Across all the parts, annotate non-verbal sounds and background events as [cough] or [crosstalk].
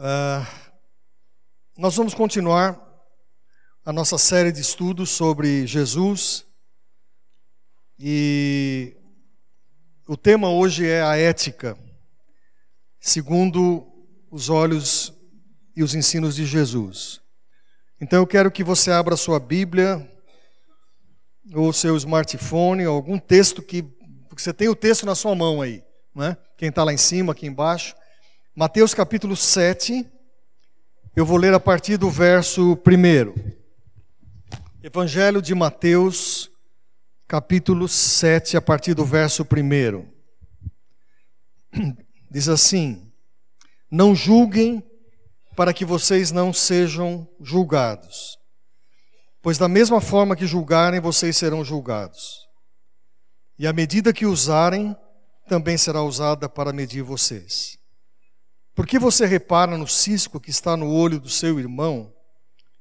Uh, nós vamos continuar a nossa série de estudos sobre Jesus e o tema hoje é a ética, segundo os olhos e os ensinos de Jesus. Então eu quero que você abra sua Bíblia ou seu smartphone, algum texto que porque você tem o texto na sua mão aí, né? Quem está lá em cima, aqui embaixo. Mateus capítulo 7, eu vou ler a partir do verso 1. Evangelho de Mateus, capítulo 7, a partir do verso 1. [clears throat] Diz assim: Não julguem para que vocês não sejam julgados, pois da mesma forma que julgarem, vocês serão julgados. E a medida que usarem, também será usada para medir vocês. Por que você repara no cisco que está no olho do seu irmão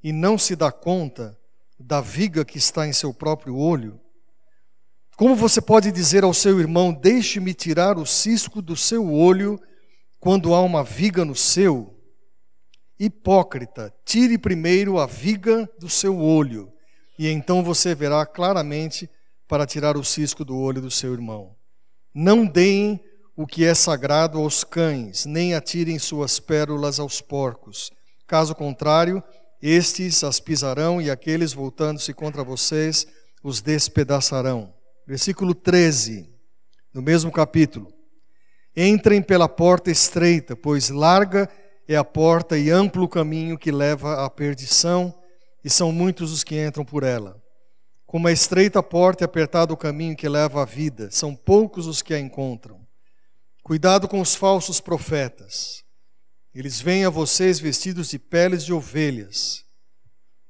e não se dá conta da viga que está em seu próprio olho? Como você pode dizer ao seu irmão: Deixe-me tirar o cisco do seu olho, quando há uma viga no seu? Hipócrita, tire primeiro a viga do seu olho, e então você verá claramente para tirar o cisco do olho do seu irmão. Não deem o que é sagrado aos cães, nem atirem suas pérolas aos porcos. Caso contrário, estes as pisarão e aqueles, voltando-se contra vocês, os despedaçarão. Versículo 13, no mesmo capítulo. Entrem pela porta estreita, pois larga é a porta e amplo o caminho que leva à perdição, e são muitos os que entram por ela. Como a estreita porta e apertado o caminho que leva à vida, são poucos os que a encontram. Cuidado com os falsos profetas. Eles vêm a vocês vestidos de peles de ovelhas,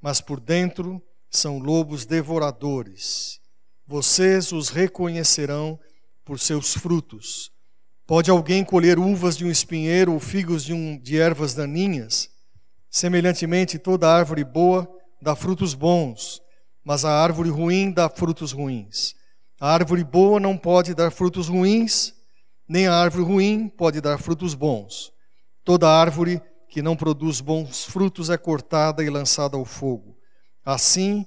mas por dentro são lobos devoradores. Vocês os reconhecerão por seus frutos. Pode alguém colher uvas de um espinheiro ou figos de, um, de ervas daninhas? Semelhantemente, toda árvore boa dá frutos bons, mas a árvore ruim dá frutos ruins. A árvore boa não pode dar frutos ruins, nem a árvore ruim pode dar frutos bons. Toda árvore que não produz bons frutos é cortada e lançada ao fogo. Assim,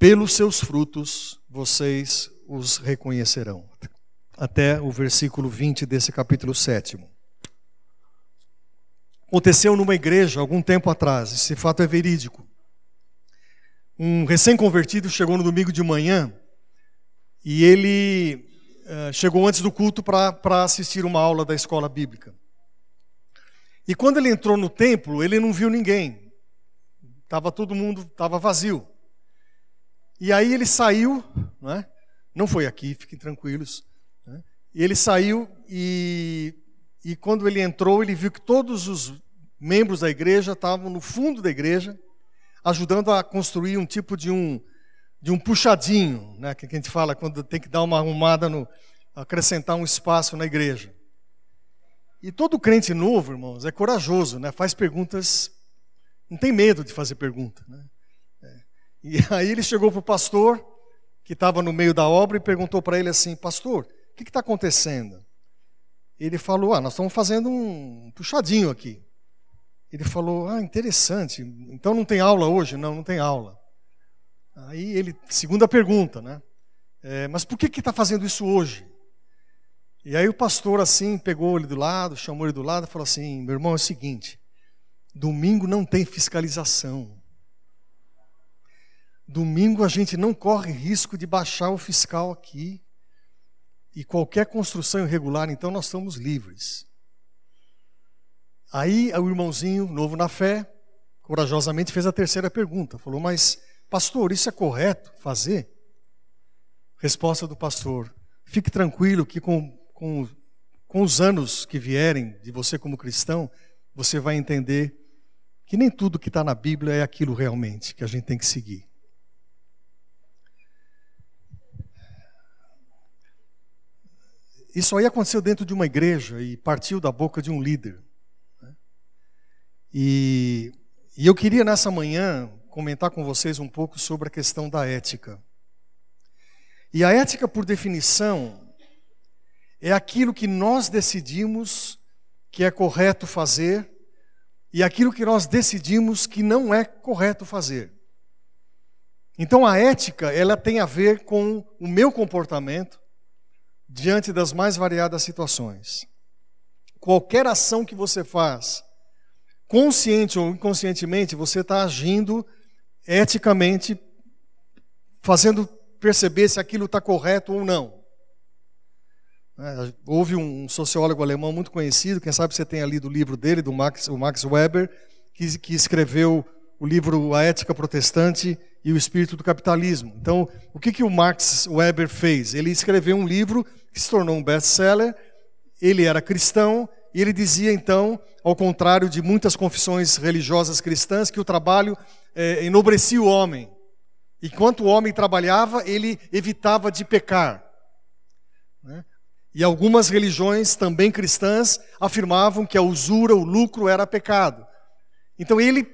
pelos seus frutos vocês os reconhecerão. Até o versículo 20 desse capítulo 7. Aconteceu numa igreja algum tempo atrás, esse fato é verídico. Um recém-convertido chegou no domingo de manhã e ele eh, chegou antes do culto para assistir uma aula da escola bíblica. E quando ele entrou no templo, ele não viu ninguém. Tava todo mundo, estava vazio. E aí ele saiu, né? não foi aqui, fiquem tranquilos. Né? Ele saiu e, e quando ele entrou, ele viu que todos os membros da igreja estavam no fundo da igreja, ajudando a construir um tipo de um, de um puxadinho, né, que a gente fala quando tem que dar uma arrumada no acrescentar um espaço na igreja. E todo crente novo, irmãos, é corajoso, né? Faz perguntas, não tem medo de fazer pergunta, né? É. E [laughs] aí ele chegou para o pastor que estava no meio da obra e perguntou para ele assim, pastor, o que está acontecendo? Ele falou, ah, nós estamos fazendo um puxadinho aqui. Ele falou, ah, interessante. Então não tem aula hoje? Não, não tem aula. Aí ele, segunda pergunta, né? É, mas por que que está fazendo isso hoje? E aí o pastor assim pegou ele do lado, chamou ele do lado e falou assim: meu irmão é o seguinte, domingo não tem fiscalização. Domingo a gente não corre risco de baixar o fiscal aqui. E qualquer construção irregular, então nós estamos livres. Aí o irmãozinho, novo na fé, corajosamente fez a terceira pergunta. Falou, mas Pastor, isso é correto fazer? Resposta do pastor: Fique tranquilo que com, com, com os anos que vierem de você como cristão, você vai entender que nem tudo que está na Bíblia é aquilo realmente que a gente tem que seguir. Isso aí aconteceu dentro de uma igreja e partiu da boca de um líder. Né? E, e eu queria nessa manhã comentar com vocês um pouco sobre a questão da ética. E a ética, por definição, é aquilo que nós decidimos que é correto fazer e aquilo que nós decidimos que não é correto fazer. Então a ética, ela tem a ver com o meu comportamento diante das mais variadas situações. Qualquer ação que você faz, consciente ou inconscientemente, você está agindo eticamente, fazendo perceber se aquilo está correto ou não. É, houve um sociólogo alemão muito conhecido, quem sabe você tenha lido o livro dele, do Max, o Max Weber, que, que escreveu o livro A Ética Protestante e o Espírito do Capitalismo. Então, o que, que o Max Weber fez? Ele escreveu um livro que se tornou um best-seller, ele era cristão, e ele dizia então, ao contrário de muitas confissões religiosas cristãs, que o trabalho é, enobrecia o homem. Enquanto o homem trabalhava, ele evitava de pecar. Né? E algumas religiões, também cristãs, afirmavam que a usura, o lucro era pecado. Então ele,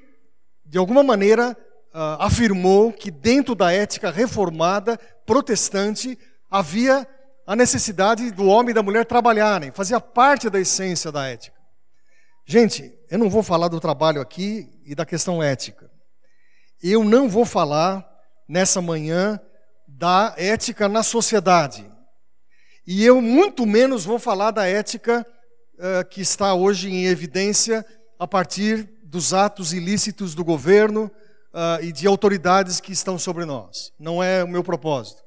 de alguma maneira, uh, afirmou que dentro da ética reformada, protestante, havia a necessidade do homem e da mulher trabalharem, fazia parte da essência da ética. Gente, eu não vou falar do trabalho aqui e da questão ética. Eu não vou falar nessa manhã da ética na sociedade. E eu muito menos vou falar da ética uh, que está hoje em evidência a partir dos atos ilícitos do governo uh, e de autoridades que estão sobre nós. Não é o meu propósito.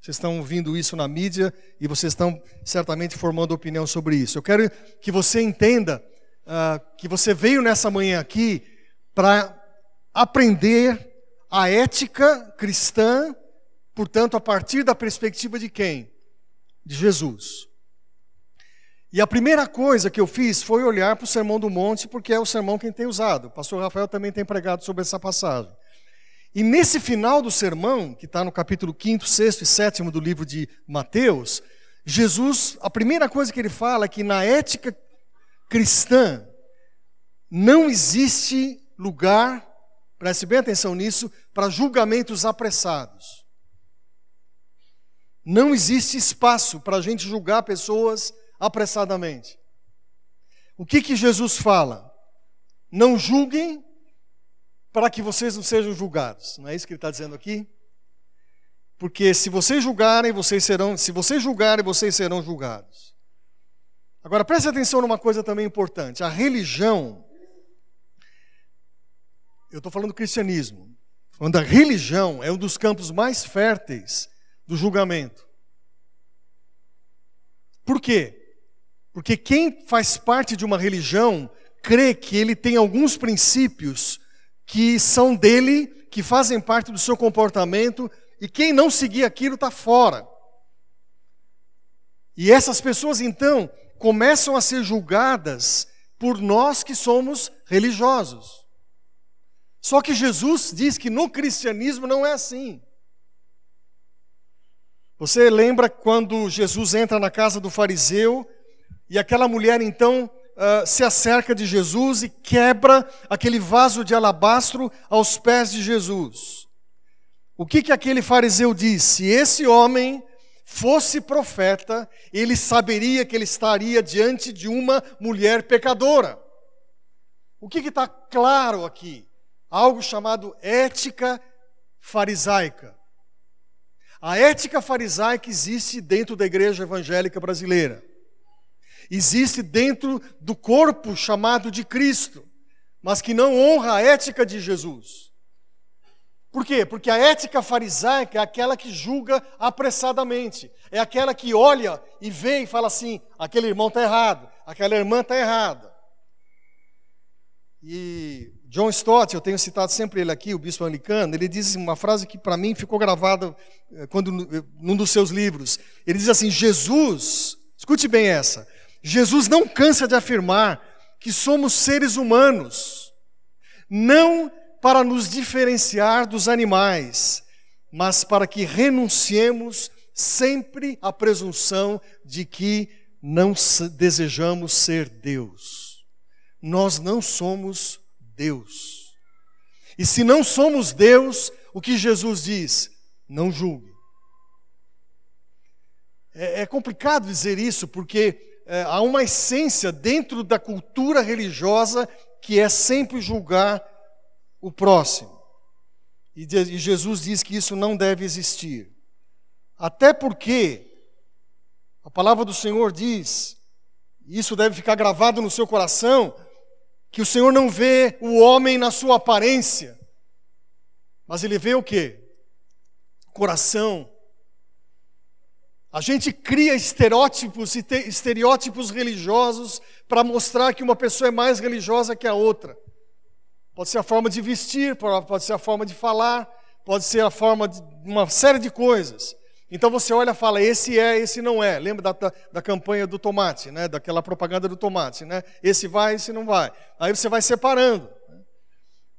Vocês estão ouvindo isso na mídia e vocês estão certamente formando opinião sobre isso. Eu quero que você entenda uh, que você veio nessa manhã aqui para aprender a ética cristã, portanto, a partir da perspectiva de quem? de Jesus. E a primeira coisa que eu fiz foi olhar para o Sermão do Monte, porque é o sermão que tem usado. O pastor Rafael também tem pregado sobre essa passagem. E nesse final do sermão, que está no capítulo 5, 6 e 7 do livro de Mateus, Jesus, a primeira coisa que ele fala é que na ética cristã não existe lugar, preste bem atenção nisso, para julgamentos apressados. Não existe espaço para a gente julgar pessoas apressadamente. O que, que Jesus fala? Não julguem para que vocês não sejam julgados. Não é isso que ele está dizendo aqui? Porque se vocês julgarem, vocês serão, se vocês julgarem, vocês serão julgados. Agora preste atenção numa coisa também importante. A religião, eu estou falando do cristianismo, quando a religião é um dos campos mais férteis do julgamento. Por quê? Porque quem faz parte de uma religião crê que ele tem alguns princípios que são dele, que fazem parte do seu comportamento, e quem não seguir aquilo está fora. E essas pessoas então começam a ser julgadas por nós que somos religiosos. Só que Jesus diz que no cristianismo não é assim. Você lembra quando Jesus entra na casa do fariseu e aquela mulher então uh, se acerca de Jesus e quebra aquele vaso de alabastro aos pés de Jesus? O que, que aquele fariseu disse? Se esse homem fosse profeta, ele saberia que ele estaria diante de uma mulher pecadora. O que está claro aqui? Algo chamado ética farisaica. A ética farisaica existe dentro da igreja evangélica brasileira. Existe dentro do corpo chamado de Cristo, mas que não honra a ética de Jesus. Por quê? Porque a ética farisaica é aquela que julga apressadamente, é aquela que olha e vê e fala assim: aquele irmão está errado, aquela irmã está errada. E John Stott, eu tenho citado sempre ele aqui, o bispo anglicano, ele diz uma frase que para mim ficou gravada eh, quando num dos seus livros. Ele diz assim: Jesus, escute bem essa. Jesus não cansa de afirmar que somos seres humanos, não para nos diferenciar dos animais, mas para que renunciemos sempre à presunção de que não desejamos ser Deus. Nós não somos Deus. E se não somos Deus, o que Jesus diz? Não julgue. É, é complicado dizer isso, porque é, há uma essência dentro da cultura religiosa que é sempre julgar o próximo. E, e Jesus diz que isso não deve existir. Até porque a palavra do Senhor diz, e isso deve ficar gravado no seu coração, que o Senhor não vê o homem na sua aparência, mas ele vê o que? Coração. A gente cria estereótipos e estereótipos religiosos para mostrar que uma pessoa é mais religiosa que a outra. Pode ser a forma de vestir, pode ser a forma de falar, pode ser a forma de uma série de coisas. Então você olha e fala, esse é, esse não é. Lembra da, da, da, campanha do tomate, né? daquela propaganda do tomate, né? Esse vai, esse não vai. Aí você vai separando.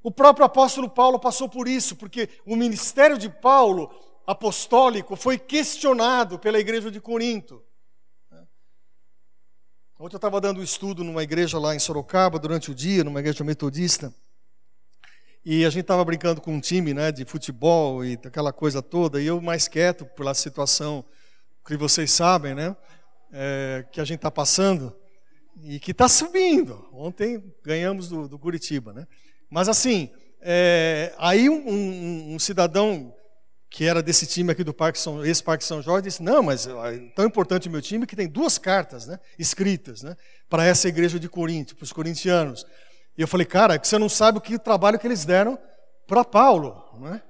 O próprio apóstolo Paulo passou por isso, porque o ministério de Paulo, apostólico, foi questionado pela igreja de Corinto. Ontem eu estava dando um estudo numa igreja lá em Sorocaba, durante o dia, numa igreja metodista. E a gente estava brincando com um time né, de futebol e aquela coisa toda, e eu mais quieto pela situação que vocês sabem, né? É, que a gente está passando e que está subindo. Ontem ganhamos do, do, Curitiba, né? Mas assim, é, aí um, um, um, cidadão que era desse time aqui do Parque São, esse Parque São Jorge disse: não, mas é tão importante o meu time que tem duas cartas, né? Escritas, né? Para essa igreja de Corinto, para os corintianos. E eu falei, cara, você não sabe o que trabalho que eles deram para Paulo. Né?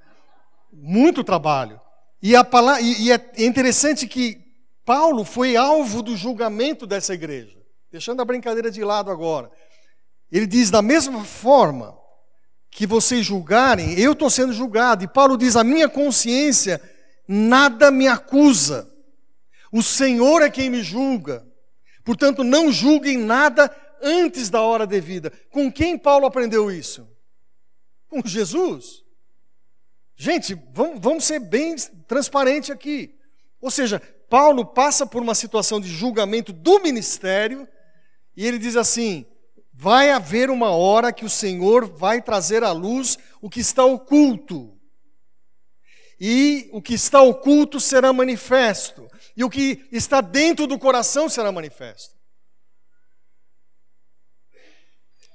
Muito trabalho. E, a palavra, e, e é interessante que Paulo foi alvo do julgamento dessa igreja. Deixando a brincadeira de lado agora. Ele diz: da mesma forma que vocês julgarem, eu estou sendo julgado. E Paulo diz: a minha consciência nada me acusa. O Senhor é quem me julga. Portanto, não julguem nada antes da hora devida. Com quem Paulo aprendeu isso? Com Jesus. Gente, vamos, ser bem transparente aqui. Ou seja, Paulo passa por uma situação de julgamento do ministério e ele diz assim: vai haver uma hora que o Senhor vai trazer à luz o que está oculto. E o que está oculto será manifesto, e o que está dentro do coração será manifesto.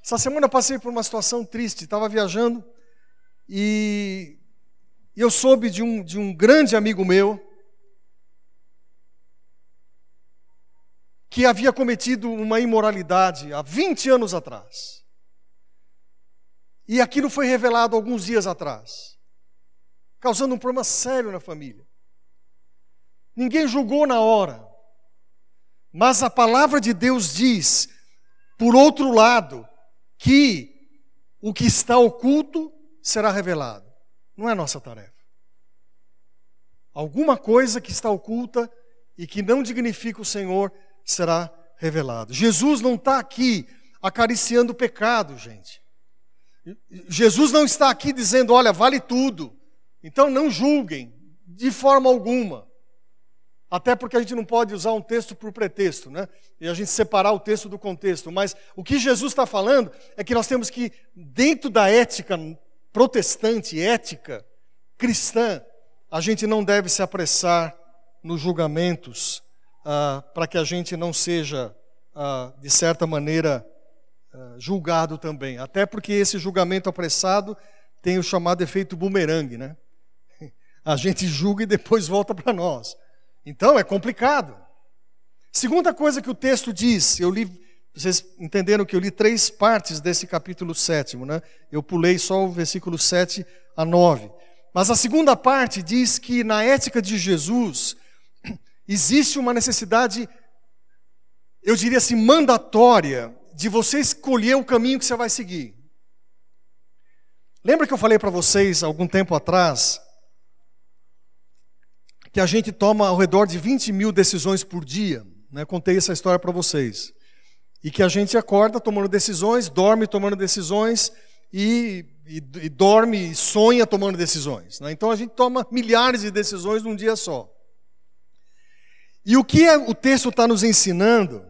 Essa semana eu passei por uma situação triste, estava viajando e eu soube de um, de um grande amigo meu que havia cometido uma imoralidade há 20 anos atrás. E aquilo foi revelado alguns dias atrás, causando um problema sério na família. Ninguém julgou na hora, mas a palavra de Deus diz, por outro lado, que o que está oculto será revelado. Não é nossa tarefa. Alguma coisa que está oculta e que não dignifica o Senhor será revelado. Jesus não está aqui acariciando o pecado, gente. Jesus não está aqui dizendo, olha, vale tudo. Então não julguem de forma alguma. Até porque a gente não pode usar um texto por pretexto, né? E a gente separar o texto do contexto. Mas o que Jesus está falando é que nós temos que, dentro da ética protestante, ética cristã, a gente não deve se apressar nos julgamentos ah, para que a gente não seja, ah, de certa maneira, ah, julgado também. Até porque esse julgamento apressado tem o chamado efeito bumerangue, né? [laughs] A gente julga e depois volta para nós. Então é complicado. Segunda coisa que o texto diz, eu li, vocês entenderam que eu li três partes desse capítulo sétimo, né? Eu pulei só o versículo 7 a 9. Mas a segunda parte diz que na ética de Jesus existe uma necessidade, eu diria assim, mandatória, de você escolher o caminho que você vai seguir. Lembra que eu falei para vocês algum tempo atrás que a gente toma ao redor de 20 mil decisões por dia. Né? Contei essa história para vocês. E que a gente acorda tomando decisões, dorme tomando decisões e, e, e dorme e sonha tomando decisões. Né? Então a gente toma milhares de decisões num dia só. E o que o texto está nos ensinando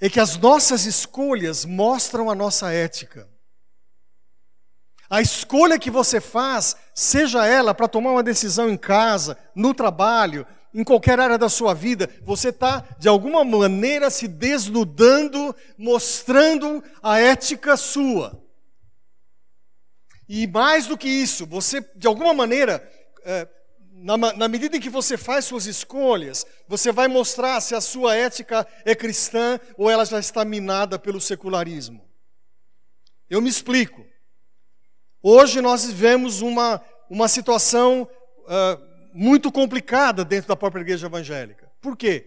é que as nossas escolhas mostram a nossa ética. A escolha que você faz, seja ela para tomar uma decisão em casa, no trabalho, em qualquer área da sua vida, você está, de alguma maneira, se desnudando, mostrando a ética sua. E mais do que isso, você, de alguma maneira, é, na, na, medida em que você faz suas escolhas, você vai mostrar se a sua ética é cristã ou ela já está minada pelo secularismo. Eu me explico. Hoje nós vivemos uma, uma situação uh, muito complicada dentro da própria igreja evangélica. Por quê?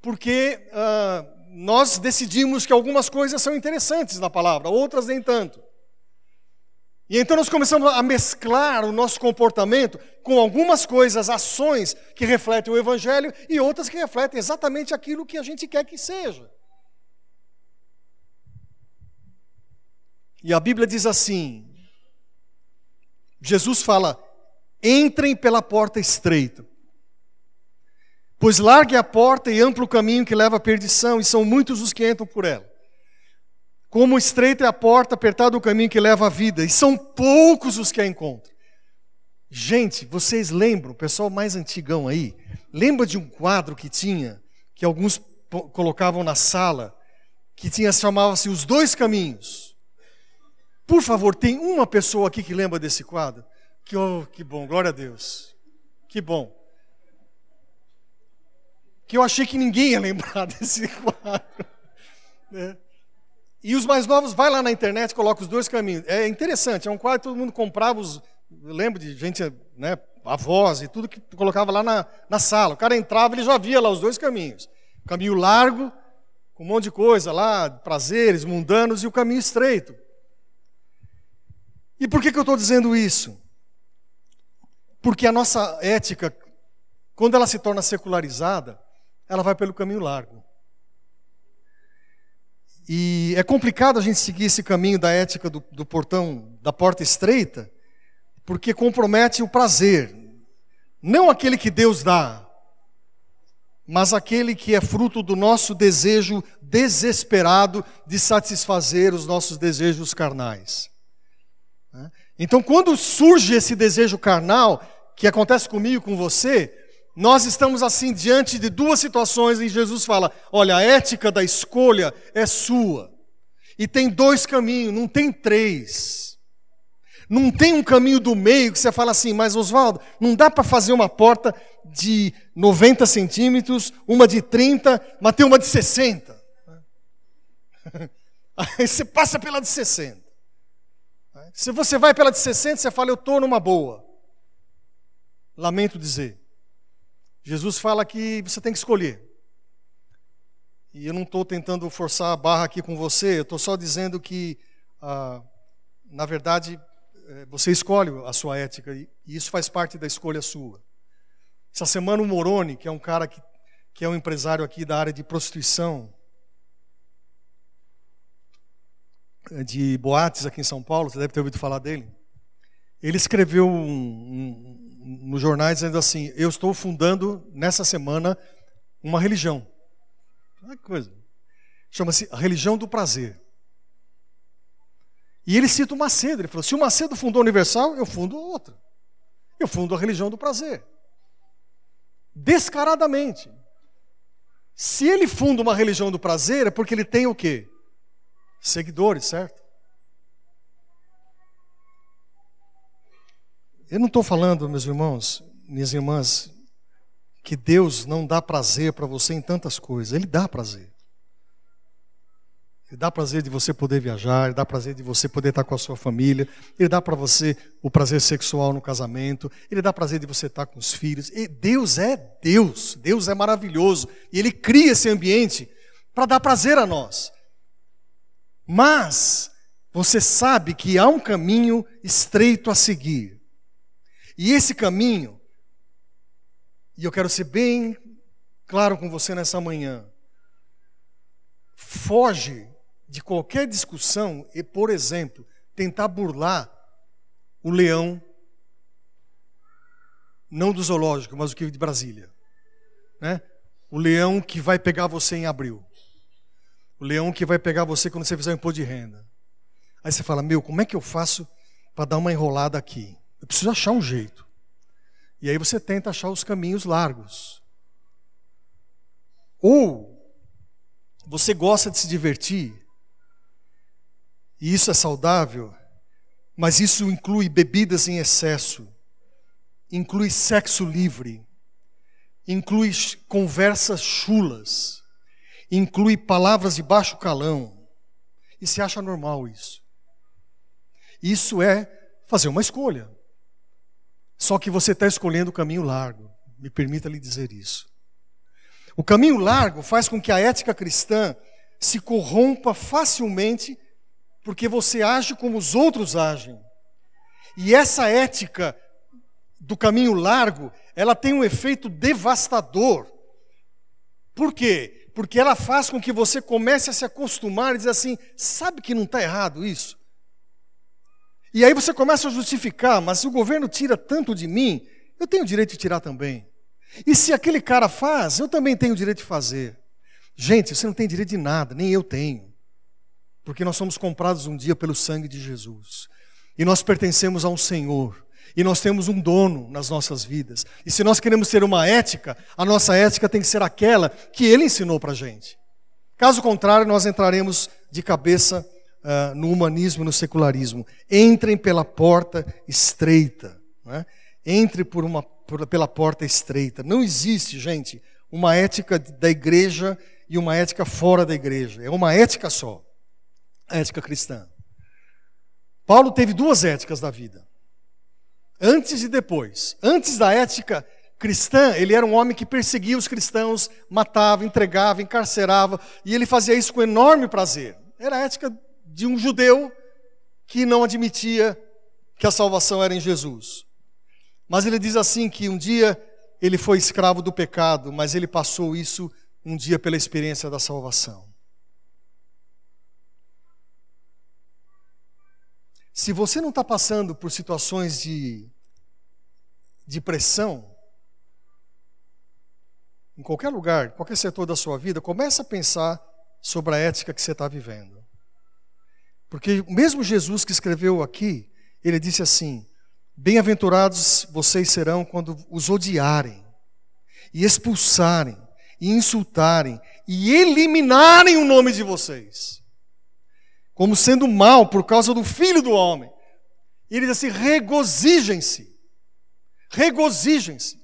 Porque uh, nós decidimos que algumas coisas são interessantes na palavra, outras nem tanto. E então nós começamos a mesclar o nosso comportamento com algumas coisas, ações que refletem o Evangelho e outras que refletem exatamente aquilo que a gente quer que seja. E a Bíblia diz assim: Jesus fala, entrem pela porta estreita. Pois largue a porta e amplo o caminho que leva à perdição, e são muitos os que entram por ela. Como estreita é a porta, apertado o caminho que leva à vida, e são poucos os que a encontram. Gente, vocês lembram, o pessoal mais antigão aí, lembra de um quadro que tinha, que alguns colocavam na sala, que tinha chamava-se Os Dois Caminhos. Por favor, tem uma pessoa aqui que lembra desse quadro? Que, oh, que bom, glória a Deus. Que bom. Que eu achei que ninguém ia lembrar [laughs] desse quadro. Né? E os mais novos, vai lá na internet e coloca os dois caminhos. É interessante, é um quadro que todo mundo comprava, os, eu lembro de gente, né, avós e tudo que colocava lá na, na sala. O cara entrava, ele já via lá os dois caminhos. O caminho largo, com um monte de coisa lá, prazeres mundanos, e o caminho estreito. E por que, que eu estou dizendo isso? Porque a nossa ética, quando ela se torna secularizada, ela vai pelo caminho largo. E é complicado a gente seguir esse caminho da ética do, do portão, da porta estreita, porque compromete o prazer, não aquele que Deus dá, mas aquele que é fruto do nosso desejo desesperado de satisfazer os nossos desejos carnais. Né? Então, quando surge esse desejo carnal, que acontece comigo e com você, nós estamos assim diante de duas situações em Jesus fala: olha, a ética da escolha é sua. E tem dois caminhos, não tem três. Não tem um caminho do meio que você fala assim, mas Oswaldo, não dá para fazer uma porta de 90 centímetros, uma de 30, mas tem uma de 60. [laughs] Aí você passa pela de 60. Se você vai pela de 60, você fala, eu estou numa boa. Lamento dizer. Jesus fala que você tem que escolher. E eu não estou tentando forçar a barra aqui com você, eu estou só dizendo que, ah, na verdade, eh, você escolhe a sua ética e isso faz parte da escolha sua. Essa semana o Moroni, que é um cara que, que é um empresário aqui da área de prostituição, de boates aqui em São Paulo, você deve ter ouvido falar dele. Ele escreveu um, um, nos jornais dizendo assim: Eu estou fundando nessa semana uma religião. Olha que coisa. Chama-se religião do prazer. E ele cita o Macedo. Ele falou: se o Macedo fundou a Universal, eu fundo outra. Eu fundo a religião do prazer. Descaradamente. Se ele funda uma religião do prazer, é porque ele tem o quê? seguidores, certo? Eu não estou falando, meus irmãos, minhas irmãs, que Deus não dá prazer para você em tantas coisas. Ele dá prazer. Ele dá prazer de você poder viajar, ele dá prazer de você poder estar com a sua família, ele dá para você o prazer sexual no casamento, ele dá prazer de você estar com os filhos. E Deus é Deus, Deus é maravilhoso, e ele cria esse ambiente para dar prazer a nós. Mas você sabe que há um caminho estreito a seguir. E esse caminho, e eu quero ser bem claro com você nessa manhã, foge de qualquer discussão e, por exemplo, tentar burlar o leão, não do zoológico, mas o que de Brasília. Né? O leão que vai pegar você em abril. O leão que vai pegar você quando você fizer o imposto de renda. Aí você fala: Meu, como é que eu faço para dar uma enrolada aqui? Eu preciso achar um jeito. E aí você tenta achar os caminhos largos. Ou você gosta de se divertir, e isso é saudável, mas isso inclui bebidas em excesso, inclui sexo livre, inclui conversas chulas, inclui palavras de baixo calão. E se acha normal isso. Isso é fazer uma escolha. Só que você está escolhendo o caminho largo. Me permita lhe dizer isso. O caminho largo faz com que a ética cristã se corrompa facilmente porque você age como os outros agem. E essa ética do caminho largo, ela tem um efeito devastador. Por quê? Porque ela faz com que você comece a se acostumar e dizer assim: sabe que não está errado isso? E aí você começa a justificar, mas se o governo tira tanto de mim, eu tenho o direito de tirar também. E se aquele cara faz, eu também tenho o direito de fazer. Gente, você não tem direito de nada, nem eu tenho. Porque nós somos comprados um dia pelo sangue de Jesus. E nós pertencemos a um Senhor. E nós temos um dono nas nossas vidas. E se nós queremos ter uma ética, a nossa ética tem que ser aquela que ele ensinou para a gente. Caso contrário, nós entraremos de cabeça uh, no humanismo e no secularismo. Entrem pela porta estreita. Né? Entre por uma, por, pela porta estreita. Não existe, gente, uma ética da igreja e uma ética fora da igreja. É uma ética só. A ética cristã. Paulo teve duas éticas da vida. Antes e depois. Antes da ética cristã, ele era um homem que perseguia os cristãos, matava, entregava, encarcerava, e ele fazia isso com enorme prazer. Era a ética de um judeu que não admitia que a salvação era em Jesus. Mas ele diz assim que um dia ele foi escravo do pecado, mas ele passou isso um dia pela experiência da salvação. Se você não está passando por situações de, de pressão, em qualquer lugar, qualquer setor da sua vida, comece a pensar sobre a ética que você está vivendo. Porque mesmo Jesus que escreveu aqui, ele disse assim: Bem-aventurados vocês serão quando os odiarem, e expulsarem, e insultarem, e eliminarem o nome de vocês como sendo mal por causa do filho do homem. E ele diz assim: regozijem-se. Regozijem-se.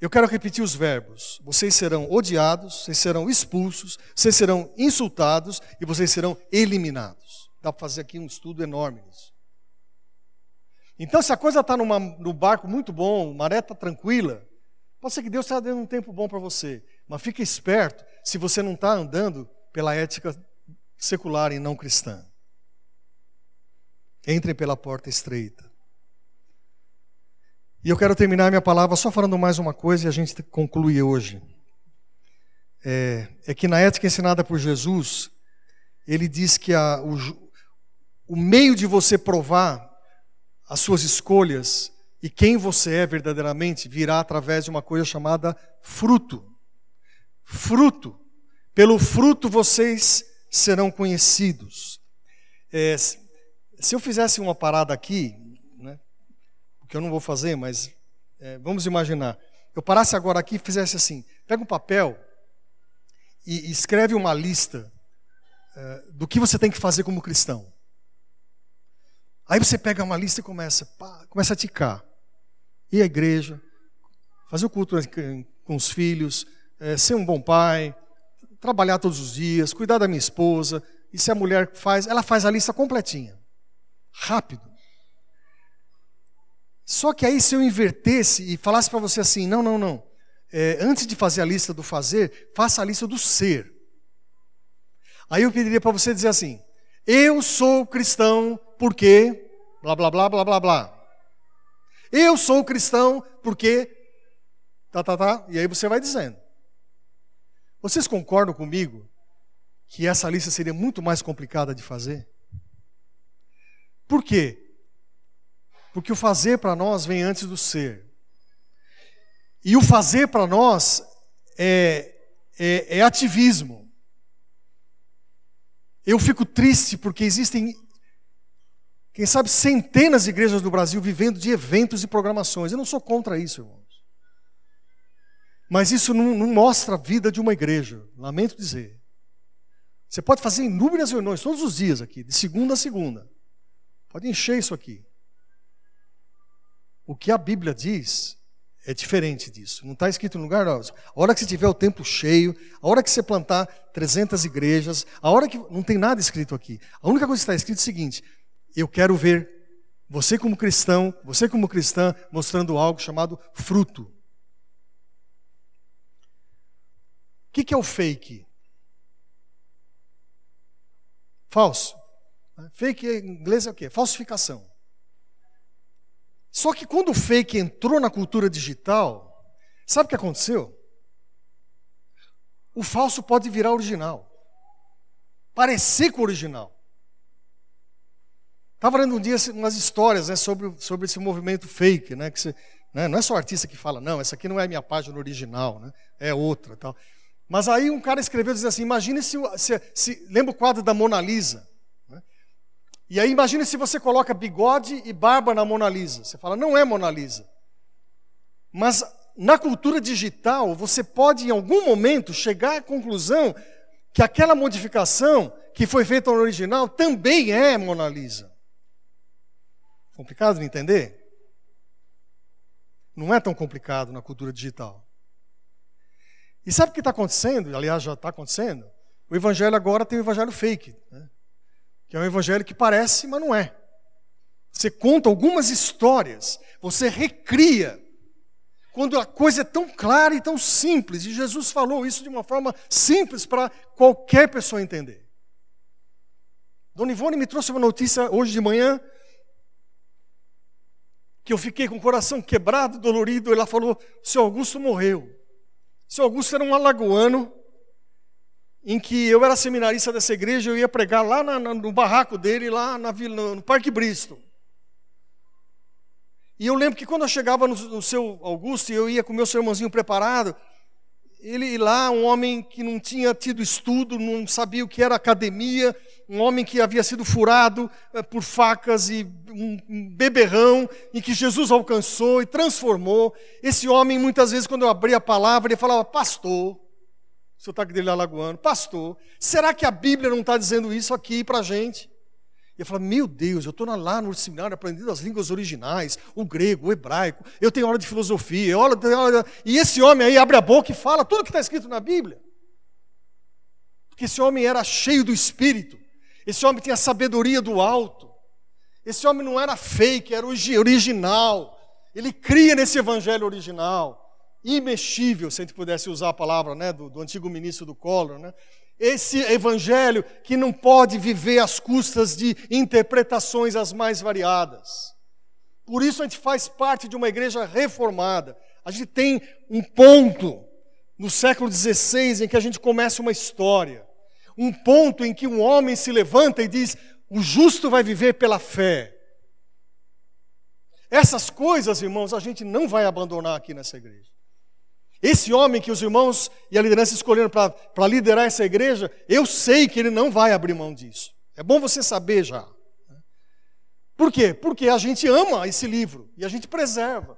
Eu quero repetir os verbos. Vocês serão odiados, vocês serão expulsos, vocês serão insultados e vocês serão eliminados. Dá para fazer aqui um estudo enorme nisso. Então, se a coisa está no barco muito bom, maré está tranquila, pode ser que Deus está dando um tempo bom para você. Mas fique esperto se você não está andando pela ética secular e não cristã. Entrem pela porta estreita. E eu quero terminar minha palavra só falando mais uma coisa e a gente conclui hoje. É, é que na ética ensinada por Jesus, ele diz que a, o, o meio de você provar as suas escolhas e quem você é verdadeiramente virá através de uma coisa chamada fruto. Fruto. Pelo fruto vocês serão conhecidos. É, se eu fizesse uma parada aqui, o que eu não vou fazer, mas é, vamos imaginar, eu parasse agora aqui e fizesse assim: pega um papel e, escreve uma lista é, do que você tem que fazer como cristão. Aí você pega uma lista e começa, pá, começa a ticar. Ir à igreja, fazer o culto com os filhos, é, ser um bom pai, trabalhar todos os dias, cuidar da minha esposa. E se a mulher faz, ela faz a lista completinha. Rápido. Só que aí, se eu invertesse e falasse para você assim: não, não, não. É, antes de fazer a lista do fazer, faça a lista do ser. Aí eu pediria para você dizer assim: eu sou cristão porque. blá, blá, blá, blá, blá, blá. Eu sou cristão porque. Tá, tá, tá. E aí você vai dizendo. Vocês concordam comigo que essa lista seria muito mais complicada de fazer? Por quê? Porque o fazer para nós vem antes do ser. E o fazer para nós é, é, é ativismo. Eu fico triste porque existem, quem sabe, centenas de igrejas do Brasil vivendo de eventos e programações. Eu não sou contra isso, irmãos. Mas isso não, não mostra a vida de uma igreja, lamento dizer. Você pode fazer inúmeras reuniões todos os dias aqui, de segunda a segunda. Pode encher isso aqui. O que a Bíblia diz é diferente disso. Não está escrito em lugar. Ó, a hora que você tiver o templo cheio, a hora que você plantar 300 igrejas, a hora que. Não tem nada escrito aqui. A única coisa que está escrito é o seguinte: eu quero ver você como cristão, você como cristã, mostrando algo chamado fruto. O que é o fake? Falso. Fake em inglês é o quê? Falsificação. Só que quando o fake entrou na cultura digital, sabe o que aconteceu? O falso pode virar original. Parecer com o original. Estava lendo um dia umas histórias né, sobre, sobre esse movimento fake, né, que você, né, não é só artista que fala, não, essa aqui não é a minha página original, né, é outra. Tal. Mas aí um cara escreveu dizendo assim: imagine se, se, se. Lembra o quadro da Mona Lisa? E aí imagine se você coloca bigode e barba na Mona Lisa. Você fala, não é Mona Lisa. Mas na cultura digital, você pode em algum momento chegar à conclusão que aquela modificação que foi feita no original também é Mona Lisa. Complicado de entender? Não é tão complicado na cultura digital. E sabe o que está acontecendo? Aliás, já está acontecendo. O evangelho agora tem o evangelho fake. Né? Que é um evangelho que parece, mas não é. Você conta algumas histórias, você recria, quando a coisa é tão clara e tão simples, e Jesus falou isso de uma forma simples para qualquer pessoa entender. Dona Ivone me trouxe uma notícia hoje de manhã, que eu fiquei com o coração quebrado, dolorido. Ela falou: seu Augusto morreu. Seu Augusto era um alagoano em que eu era seminarista dessa igreja, eu ia pregar lá na, na, no barraco dele, lá na vila, no, Parque Bristol. E eu lembro que quando eu chegava no, no seu Augusto, e eu ia com meu sermãozinho preparado, ele lá, um homem que não tinha tido estudo, não sabia o que era academia, um homem que havia sido furado eh, por facas e um beberrão, em que Jesus alcançou e transformou. Esse homem, muitas vezes, quando eu abria a palavra, ele falava, pastor, sotaque dele alagoano, pastor, será que a Bíblia não está dizendo isso aqui para a gente? E eu falo, meu Deus, eu estou lá no seminário aprendendo as línguas originais, o grego, o hebraico, eu tenho aula de filosofia, eu aula, e esse homem aí abre a boca e fala tudo que está escrito na Bíblia. Porque esse homem era cheio do Espírito, esse homem tinha sabedoria do alto, esse homem não era fake, era original, ele cria nesse evangelho original imexível, se a gente pudesse usar a palavra né, do, do antigo ministro do Collor, né? esse evangelho que não pode viver às custas de interpretações as mais variadas. Por isso a gente faz parte de uma igreja reformada. A gente tem um ponto no século XVI em que a gente começa uma história. Um ponto em que um homem se levanta e diz: o justo vai viver pela fé. Essas coisas, irmãos, a gente não vai abandonar aqui nessa igreja. Esse homem que os irmãos e a liderança escolheram para liderar essa igreja, eu sei que ele não vai abrir mão disso. É bom você saber já. Por quê? Porque a gente ama esse livro e a gente preserva.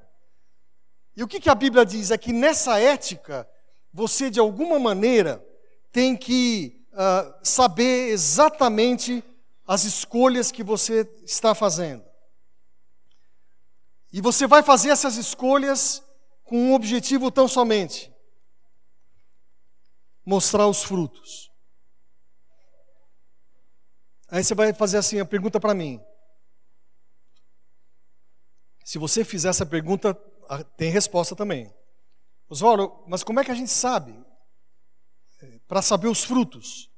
E o que, que a Bíblia diz? É que nessa ética, você de alguma maneira tem que uh, saber exatamente as escolhas que você está fazendo. E você vai fazer essas escolhas com um objetivo tão somente: mostrar os frutos. Aí você vai fazer assim a pergunta para mim. Se você fizer essa pergunta, tem resposta também. Oswaldo, mas como é que a gente sabe? É, para saber os frutos.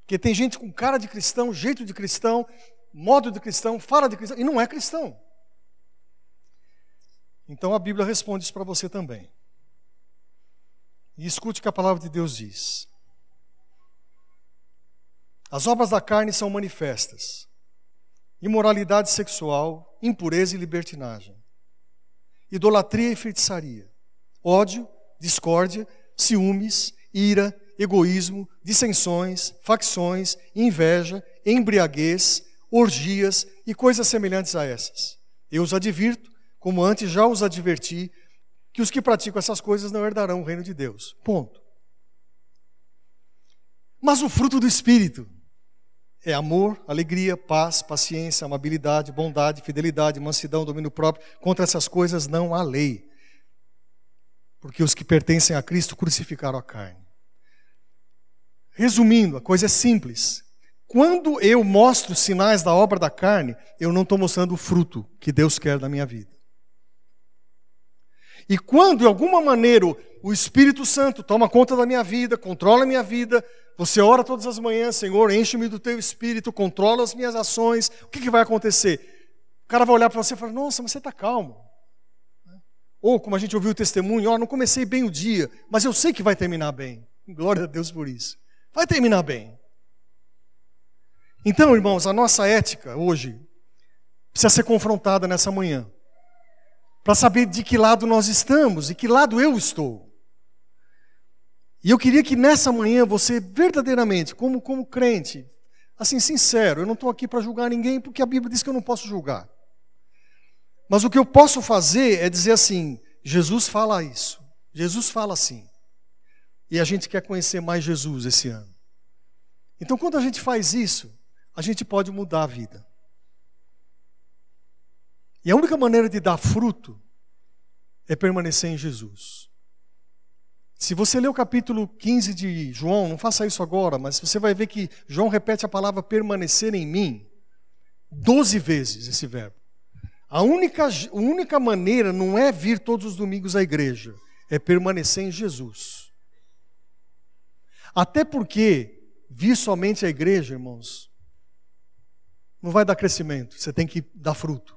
Porque tem gente com cara de cristão, jeito de cristão, modo de cristão, fala de cristão, e não é cristão. Então a Bíblia responde isso para você também. E escute o que a palavra de Deus diz. As obras da carne são manifestas: imoralidade sexual, impureza e libertinagem, idolatria e feitiçaria, ódio, discórdia, ciúmes, ira, egoísmo, dissensões, facções, inveja, embriaguez, orgias e coisas semelhantes a essas. Eu os advirto como antes já os adverti, que os que praticam essas coisas não herdarão o reino de Deus. Ponto. Mas o fruto do Espírito é amor, alegria, paz, paciência, amabilidade, bondade, fidelidade, mansidão, domínio próprio. Contra essas coisas não há lei. Porque os que pertencem a Cristo crucificaram a carne. Resumindo, a coisa é simples. Quando eu mostro sinais da obra da carne, eu não estou mostrando o fruto que Deus quer da minha vida. E quando, de alguma maneira, o Espírito Santo toma conta da minha vida, controla a minha vida, você ora todas as manhãs, Senhor, enche-me do teu Espírito, controla as minhas ações, o que, que vai acontecer? O cara vai olhar para você e falar: Nossa, mas você está calmo. Ou, como a gente ouviu o testemunho, ó, oh, não comecei bem o dia, mas eu sei que vai terminar bem. Glória a Deus por isso. Vai terminar bem. Então, irmãos, a nossa ética hoje precisa ser confrontada nessa manhã para saber de que lado nós estamos e que lado eu estou. E eu queria que nessa manhã você verdadeiramente, como, como crente, assim, sincero, eu não estou aqui para julgar ninguém porque a Bíblia diz que eu não posso julgar. Mas o que eu posso fazer é dizer assim: Jesus fala isso, Jesus fala assim. E a gente quer conhecer mais Jesus esse ano. Então, quando a gente faz isso, a gente pode mudar a vida. E a única maneira de dar fruto é permanecer em Jesus. Se você ler o capítulo 15 de João, não faça isso agora, mas você vai ver que João repete a palavra permanecer em mim doze vezes esse verbo. A única, a única maneira não é vir todos os domingos à igreja, é permanecer em Jesus. Até porque vir somente à igreja, irmãos, não vai dar crescimento, você tem que dar fruto.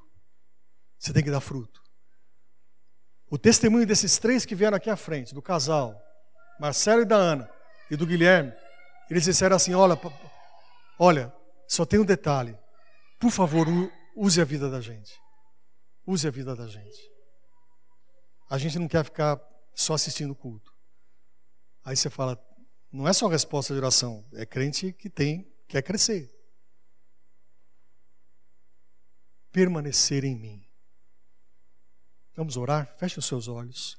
Você tem que dar fruto. O testemunho desses três que vieram aqui à frente, do casal, Marcelo e da Ana, e do Guilherme, eles disseram assim: olha, olha, só tem um detalhe. Por favor, use a vida da gente. Use a vida da gente. A gente não quer ficar só assistindo o culto. Aí você fala, não é só resposta de oração, é crente que tem, quer crescer. Permanecer em mim. Vamos orar? Feche os seus olhos.